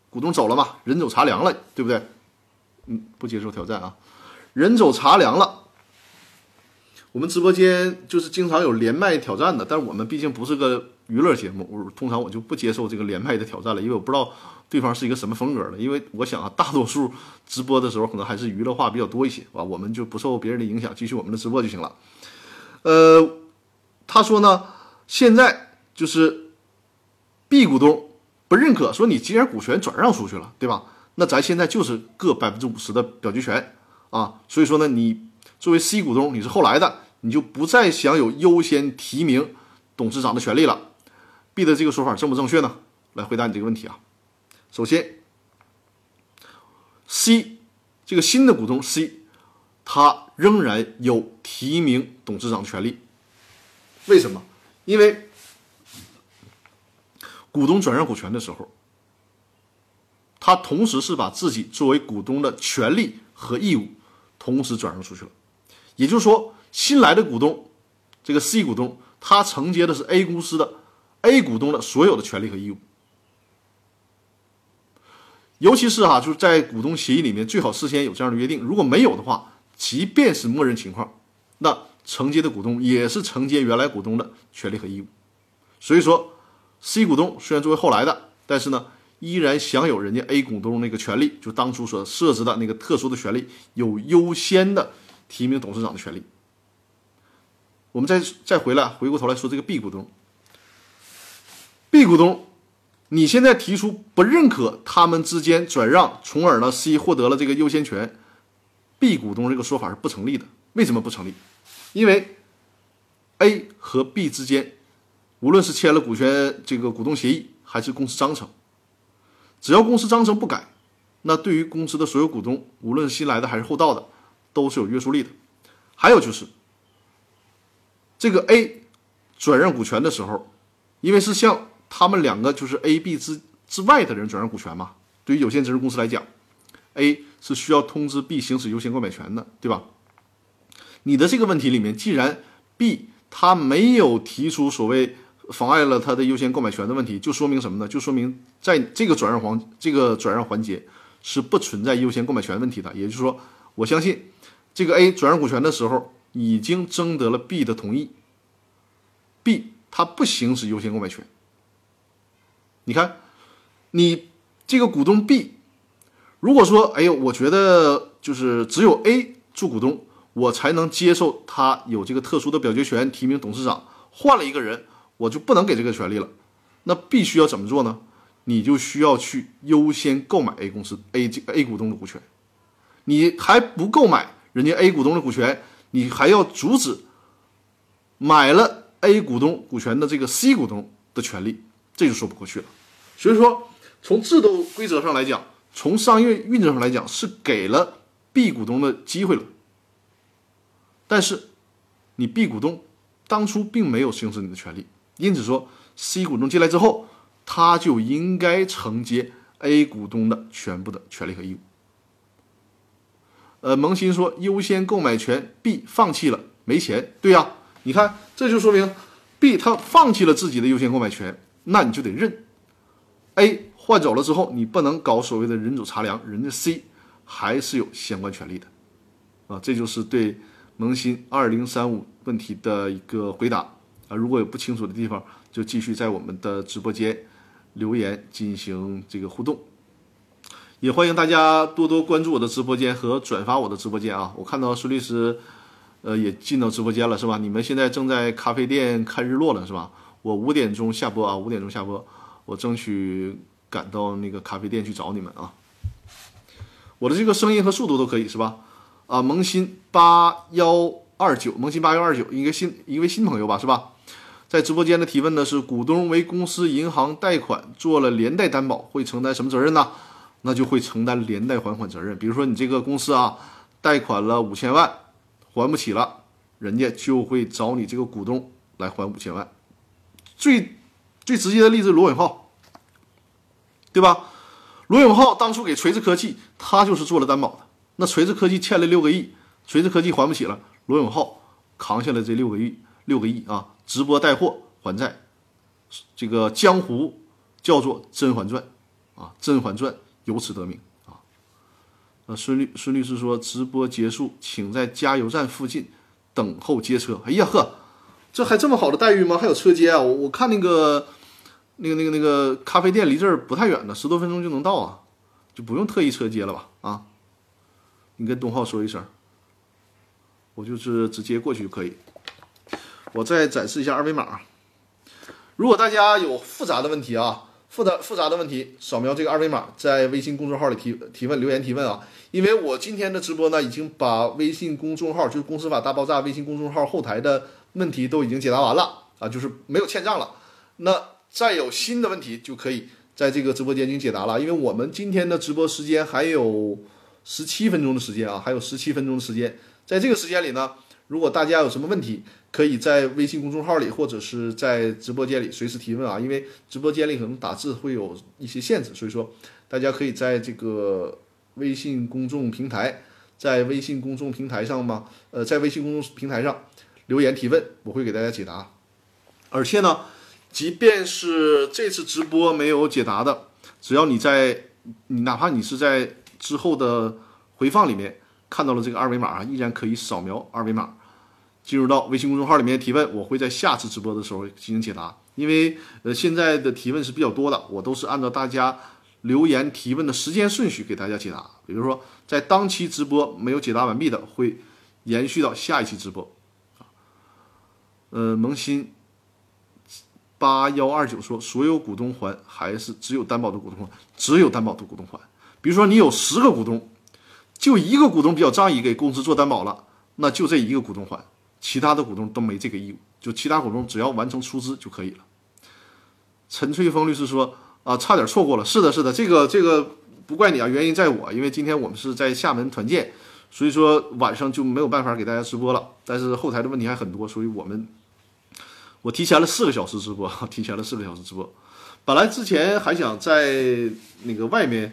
股东走了嘛，人走茶凉了，对不对？嗯，不接受挑战啊，人走茶凉了。我们直播间就是经常有连麦挑战的，但是我们毕竟不是个娱乐节目，我通常我就不接受这个连麦的挑战了，因为我不知道对方是一个什么风格的。因为我想啊，大多数直播的时候可能还是娱乐化比较多一些，啊，我们就不受别人的影响，继续我们的直播就行了。呃。他说呢，现在就是 B 股东不认可，说你既然股权转让出去了，对吧？那咱现在就是各百分之五十的表决权啊，所以说呢，你作为 C 股东，你是后来的，你就不再享有优先提名董事长的权利了。B 的这个说法正不正确呢？来回答你这个问题啊。首先，C 这个新的股东 C，他仍然有提名董事长的权利。为什么？因为股东转让股权的时候，他同时是把自己作为股东的权利和义务同时转让出去了。也就是说，新来的股东，这个 C 股东，他承接的是 A 公司的 A 股东的所有的权利和义务。尤其是哈，就是在股东协议里面，最好事先有这样的约定。如果没有的话，即便是默认情况，那。承接的股东也是承接原来股东的权利和义务，所以说，C 股东虽然作为后来的，但是呢，依然享有人家 A 股东那个权利，就当初所设置的那个特殊的权利，有优先的提名董事长的权利。我们再再回来，回过头来说这个 B 股东，B 股东，你现在提出不认可他们之间转让，从而呢 C 获得了这个优先权，B 股东这个说法是不成立的。为什么不成立？因为 A 和 B 之间，无论是签了股权这个股东协议，还是公司章程，只要公司章程不改，那对于公司的所有股东，无论是新来的还是后到的，都是有约束力的。还有就是，这个 A 转让股权的时候，因为是向他们两个就是 A、B 之之外的人转让股权嘛，对于有限责任公司来讲，A 是需要通知 B 行使优先购买权的，对吧？你的这个问题里面，既然 B 他没有提出所谓妨碍了他的优先购买权的问题，就说明什么呢？就说明在这个转让环这个转让环节，是不存在优先购买权问题的。也就是说，我相信这个 A 转让股权的时候已经征得了 B 的同意，B 他不行使优先购买权。你看，你这个股东 B，如果说，哎呦，我觉得就是只有 A 做股东，我才能接受他有这个特殊的表决权，提名董事长，换了一个人，我就不能给这个权利了。那必须要怎么做呢？你就需要去优先购买 A 公司 A 这 A 股东的股权，你还不购买人家 A 股东的股权，你还要阻止买了 A 股东股权的这个 C 股东的权利，这就说不过去了。所以说，从制度规则上来讲，从商业运作上来讲，是给了 B 股东的机会了。但是，你 B 股东当初并没有行使你的权利，因此说 C 股东进来之后。他就应该承接 A 股东的全部的权利和义务。呃，萌新说优先购买权 B 放弃了，没钱。对呀，你看这就说明 B 他放弃了自己的优先购买权，那你就得认。A 换走了之后，你不能搞所谓的人走茶凉，人家 C 还是有相关权利的。啊，这就是对萌新二零三五问题的一个回答。啊，如果有不清楚的地方，就继续在我们的直播间。留言进行这个互动，也欢迎大家多多关注我的直播间和转发我的直播间啊！我看到孙律师，呃，也进到直播间了，是吧？你们现在正在咖啡店看日落了，是吧？我五点钟下播啊，五点钟下播，我争取赶到那个咖啡店去找你们啊！我的这个声音和速度都可以是吧？啊，萌新八幺二九，萌新八幺二九，一个新一位新朋友吧，是吧？在直播间的提问呢是：股东为公司银行贷款做了连带担保，会承担什么责任呢？那就会承担连带还款责任。比如说你这个公司啊，贷款了五千万，还不起了，人家就会找你这个股东来还五千万。最最直接的例子，罗永浩，对吧？罗永浩当初给锤子科技，他就是做了担保的。那锤子科技欠了六个亿，锤子科技还不起了，罗永浩扛下了这六个亿，六个亿啊。直播带货还债，这个江湖叫做《甄嬛传》啊，《甄嬛传》由此得名啊。呃，孙律孙律师说，直播结束，请在加油站附近等候接车。哎呀呵，这还这么好的待遇吗？还有车接啊？我我看那个那个那个那个咖啡店离这儿不太远呢，十多分钟就能到啊，就不用特意车接了吧？啊，你跟东浩说一声，我就是直接过去就可以。我再展示一下二维码。如果大家有复杂的问题啊，复杂复杂的问题，扫描这个二维码，在微信公众号里提提问留言提问啊。因为我今天的直播呢，已经把微信公众号就是“公司法大爆炸”微信公众号后台的问题都已经解答完了啊，就是没有欠账了。那再有新的问题，就可以在这个直播间进行解答了。因为我们今天的直播时间还有十七分钟的时间啊，还有十七分钟的时间，在这个时间里呢。如果大家有什么问题，可以在微信公众号里或者是在直播间里随时提问啊。因为直播间里可能打字会有一些限制，所以说大家可以在这个微信公众平台，在微信公众平台上嘛，呃，在微信公众平台上留言提问，我会给大家解答。而且呢，即便是这次直播没有解答的，只要你在你哪怕你是在之后的回放里面看到了这个二维码啊，依然可以扫描二维码。进入到微信公众号里面提问，我会在下次直播的时候进行解答。因为呃现在的提问是比较多的，我都是按照大家留言提问的时间顺序给大家解答。比如说在当期直播没有解答完毕的，会延续到下一期直播。呃，萌新八幺二九说，所有股东还还是只有担保的股东还？只有担保的股东还。比如说你有十个股东，就一个股东比较仗义，给公司做担保了，那就这一个股东还。其他的股东都没这个义务，就其他股东只要完成出资就可以了。陈翠峰律师说：“啊，差点错过了。是的，是的，这个这个不怪你啊，原因在我，因为今天我们是在厦门团建，所以说晚上就没有办法给大家直播了。但是后台的问题还很多，所以我们我提前了四个小时直播，提前了四个小时直播。本来之前还想在那个外面，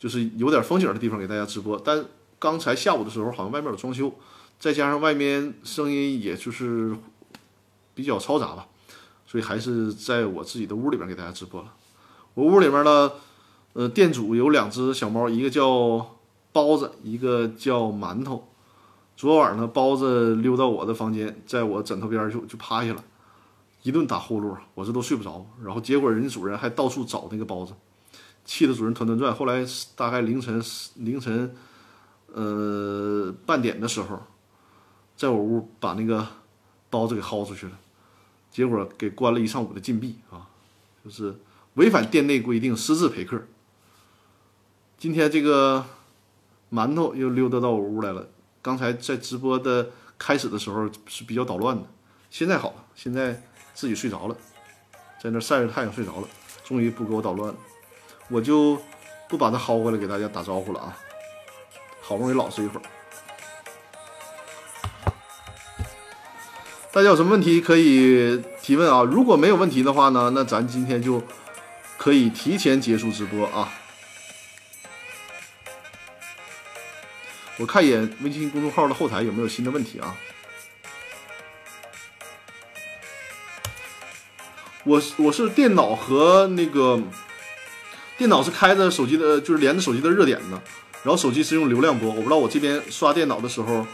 就是有点风景的地方给大家直播，但刚才下午的时候好像外面有装修。”再加上外面声音也就是比较嘈杂吧，所以还是在我自己的屋里边给大家直播了。我屋里面呢，呃，店主有两只小猫，一个叫包子，一个叫馒头。昨晚呢，包子溜到我的房间，在我枕头边就就趴下了，一顿打呼噜，我这都睡不着。然后结果人家主人还到处找那个包子，气得主人团团转。后来大概凌晨凌晨，呃半点的时候，在我屋把那个包子给薅出去了，结果给关了一上午的禁闭啊，就是违反店内规定，私自陪客。今天这个馒头又溜达到我屋来了。刚才在直播的开始的时候是比较捣乱的，现在好了，现在自己睡着了，在那晒着太阳睡着了，终于不给我捣乱了，我就不把它薅过来给大家打招呼了啊！好不容易老实一会儿，大家有什么问题可以提问啊？如果没有问题的话呢，那咱今天就可以提前结束直播啊。我看一眼微信公众号的后台有没有新的问题啊？我我是电脑和那个电脑是开着手机的，就是连着手机的热点的，然后手机是用流量播，我不知道我这边刷电脑的时候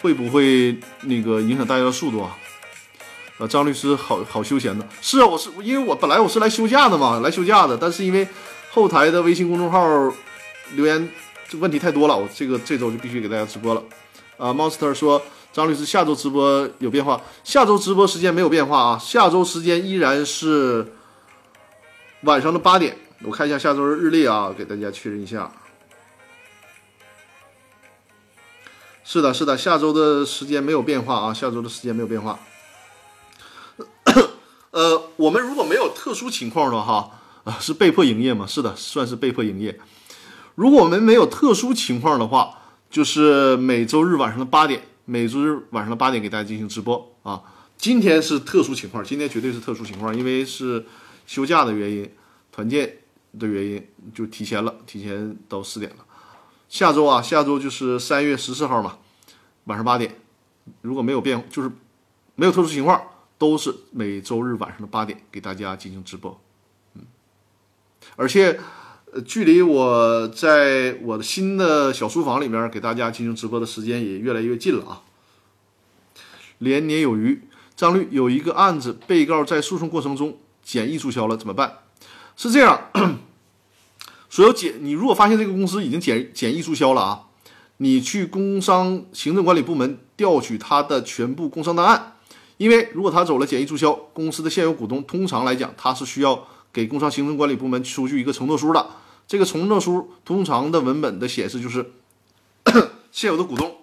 会不会那个影响大家的速度啊？呃，张律师好好休闲的，是啊，我是因为我本来我是来休假的嘛，来休假的，但是因为后台的微信公众号留言。这问题太多了，我这个这周就必须给大家直播了。啊，Monster 说张律师下周直播有变化，下周直播时间没有变化啊，下周时间依然是晚上的八点。我看一下下周日历啊，给大家确认一下。是的，是的，下周的时间没有变化啊，下周的时间没有变化。呃，我们如果没有特殊情况的话，啊，是被迫营业吗？是的，算是被迫营业。如果我们没有特殊情况的话，就是每周日晚上的八点，每周日晚上的八点给大家进行直播啊。今天是特殊情况，今天绝对是特殊情况，因为是休假的原因，团建的原因，就提前了，提前到四点了。下周啊，下周就是三月十四号嘛，晚上八点。如果没有变，就是没有特殊情况，都是每周日晚上的八点给大家进行直播。嗯，而且。呃，距离我在我的新的小书房里面给大家进行直播的时间也越来越近了啊。连年有余，张律有一个案子，被告在诉讼过程中简易注销了，怎么办？是这样，所有简，你如果发现这个公司已经简简易注销了啊，你去工商行政管理部门调取他的全部工商档案，因为如果他走了简易注销，公司的现有股东通常来讲他是需要。给工商行政管理部门出具一个承诺书的，这个承诺书通常的文本的显示就是 现有的股东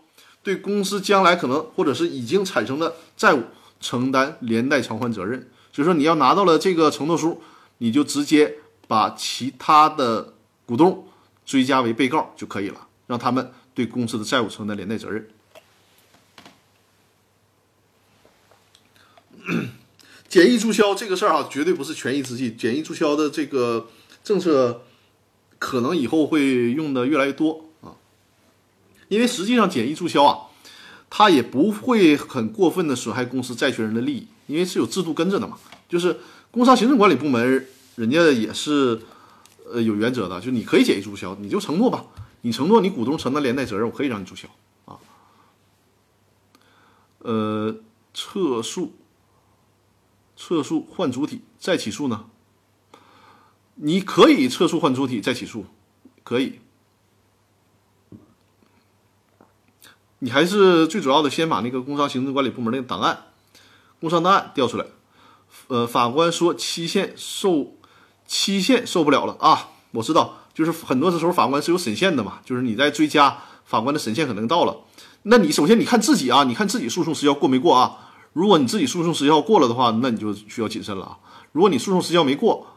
对公司将来可能或者是已经产生的债务承担连带偿还责任。所以说你要拿到了这个承诺书，你就直接把其他的股东追加为被告就可以了，让他们对公司的债务承担连带责任。简易注销这个事儿啊，绝对不是权宜之计。简易注销的这个政策，可能以后会用的越来越多啊。因为实际上简易注销啊，它也不会很过分的损害公司债权人的利益，因为是有制度跟着的嘛。就是工商行政管理部门，人家也是呃有原则的，就你可以简易注销，你就承诺吧，你承诺你股东承担连带责任，我可以让你注销啊。呃，撤诉。撤诉换主体再起诉呢？你可以撤诉换主体再起诉，可以。你还是最主要的，先把那个工商行政管理部门那个档案、工商档案调出来。呃，法官说期限受期限受不了了啊！我知道，就是很多的时候法官是有审限的嘛，就是你在追加，法官的审限可能到了。那你首先你看自己啊，你看自己诉讼时效过没过啊？如果你自己诉讼时效过了的话，那你就需要谨慎了啊。如果你诉讼时效没过，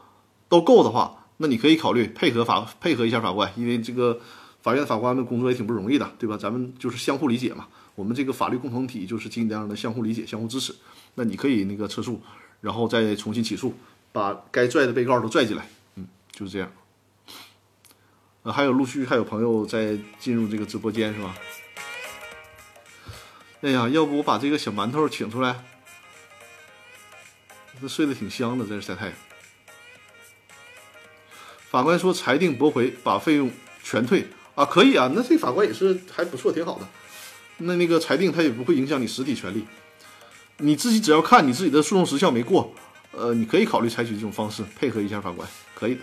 都够的话，那你可以考虑配合法配合一下法官，因为这个法院法官的工作也挺不容易的，对吧？咱们就是相互理解嘛。我们这个法律共同体就是尽量的相互理解、相互支持。那你可以那个撤诉，然后再重新起诉，把该拽的被告都拽进来。嗯，就是这样。呃，还有陆续还有朋友在进入这个直播间是吧？哎呀，要不我把这个小馒头请出来，这睡得挺香的，在这晒太阳。法官说裁定驳回，把费用全退啊，可以啊，那这法官也是还不错，挺好的。那那个裁定他也不会影响你实体权利，你自己只要看你自己的诉讼时效没过，呃，你可以考虑采取这种方式配合一下法官，可以的。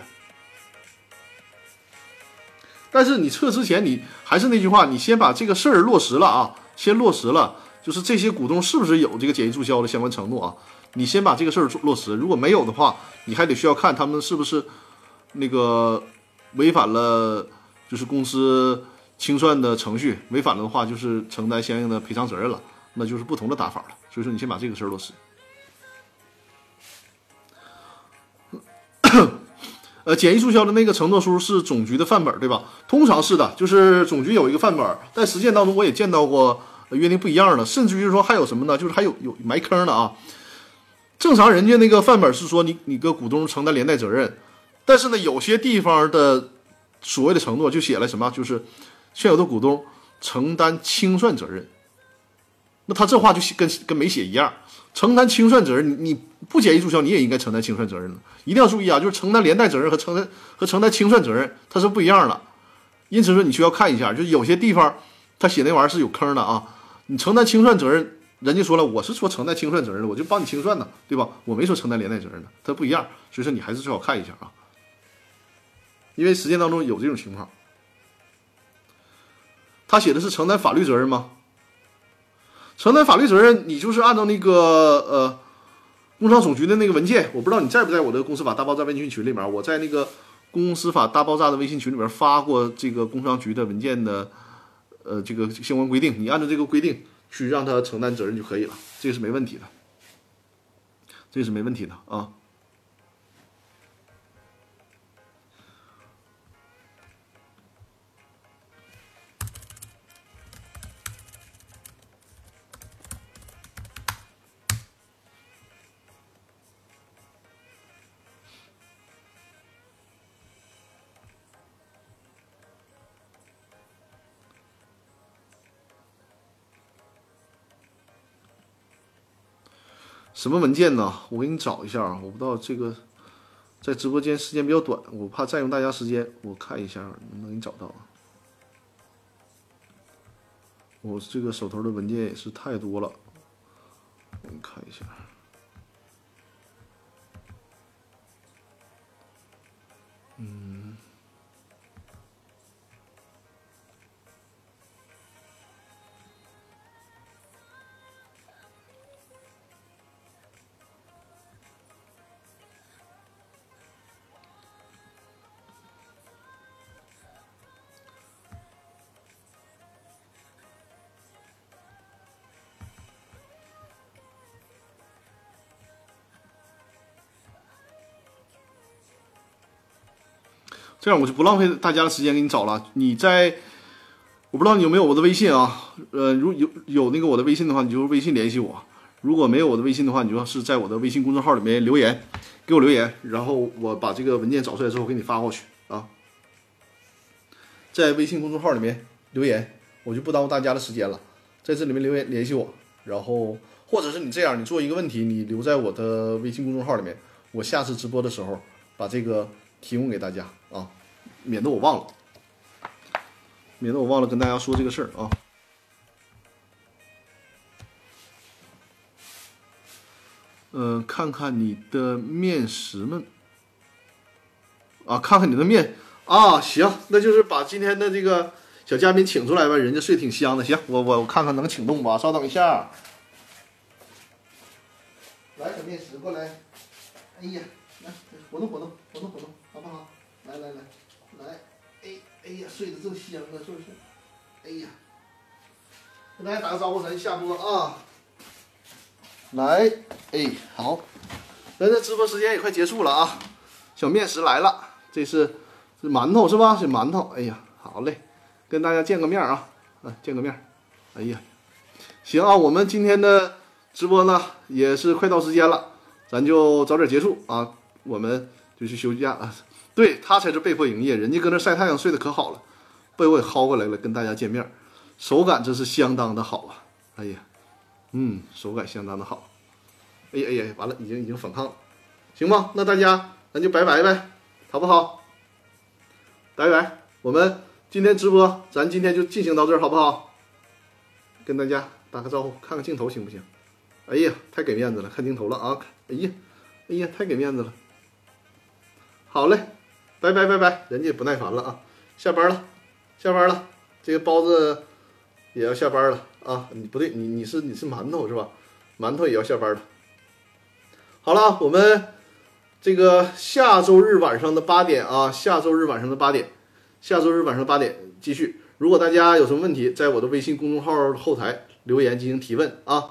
但是你撤之前，你还是那句话，你先把这个事儿落实了啊，先落实了，就是这些股东是不是有这个简易注销的相关承诺啊？你先把这个事儿落实，如果没有的话，你还得需要看他们是不是那个违反了，就是公司。清算的程序违反了的话，就是承担相应的赔偿责任了，那就是不同的打法了。所以说，你先把这个事儿落实。呃，简易注销的那个承诺书是总局的范本，对吧？通常是的，就是总局有一个范本，在实践当中我也见到过约定不一样的，甚至于说还有什么呢？就是还有有埋坑的啊。正常人家那个范本是说你你个股东承担连带责任，但是呢，有些地方的所谓的承诺就写了什么，就是。现有的股东承担清算责任，那他这话就跟跟没写一样。承担清算责任，你你不简易注销，你也应该承担清算责任的。一定要注意啊，就是承担连带责任和承担和承担清算责任，它是不一样的。因此说，你需要看一下，就有些地方他写那玩意儿是有坑的啊。你承担清算责任，人家说了，我是说承担清算责任的，我就帮你清算呢，对吧？我没说承担连带责任的，它不一样。所以说，你还是最好看一下啊，因为实践当中有这种情况。他写的是承担法律责任吗？承担法律责任，你就是按照那个呃，工商总局的那个文件，我不知道你在不在我的公司法大爆炸微信群里面。我在那个公司法大爆炸的微信群里面发过这个工商局的文件的，呃，这个相关规定，你按照这个规定去让他承担责任就可以了，这个是没问题的，这个是没问题的啊。什么文件呢？我给你找一下啊！我不知道这个在直播间时间比较短，我怕占用大家时间，我看一下能不能给你找到啊。我这个手头的文件也是太多了，我给你看一下。这样我就不浪费大家的时间给你找了。你在，我不知道你有没有我的微信啊？呃，如有有那个我的微信的话，你就微信联系我；如果没有我的微信的话，你就是在我的微信公众号里面留言，给我留言，然后我把这个文件找出来之后给你发过去啊。在微信公众号里面留言，我就不耽误大家的时间了。在这里面留言联系我，然后或者是你这样，你做一个问题，你留在我的微信公众号里面，我下次直播的时候把这个提供给大家啊。免得我忘了，免得我忘了跟大家说这个事儿啊。嗯，看看你的面食们啊，看看你的面啊，行，那就是把今天的这个小嘉宾请出来呗，人家睡挺香的。行，我我我看看能请动吧，稍等一下。来，小面食过来。哎呀，来活动活动，活动活动，好不好？来来来。来，哎，呀，睡得正香呢，是不是？哎呀，跟大家打个招呼，咱下播啊。来，哎，好，咱这直播时间也快结束了啊。小面食来了，这是是馒头是吧？是馒头。哎呀，好嘞，跟大家见个面啊，啊，见个面。哎呀，行啊，我们今天的直播呢也是快到时间了，咱就早点结束啊，我们就去休假啊。对他才是被迫营业，人家搁那晒太阳睡得可好了，被我给薅过来了，跟大家见面，手感真是相当的好啊！哎呀，嗯，手感相当的好。哎呀哎呀，完了，已经已经反抗了，行吧？那大家咱就拜拜呗，好不好？拜拜。我们今天直播，咱今天就进行到这儿，好不好？跟大家打个招呼，看看镜头行不行？哎呀，太给面子了，看镜头了啊！哎呀，哎呀，太给面子了。好嘞，拜拜拜拜，人家也不耐烦了啊，下班了，下班了，这个包子也要下班了啊！你不对，你你是你是馒头是吧？馒头也要下班了。好了，我们这个下周日晚上的八点啊，下周日晚上的八点，下周日晚上八点继续。如果大家有什么问题，在我的微信公众号后台留言进行提问啊。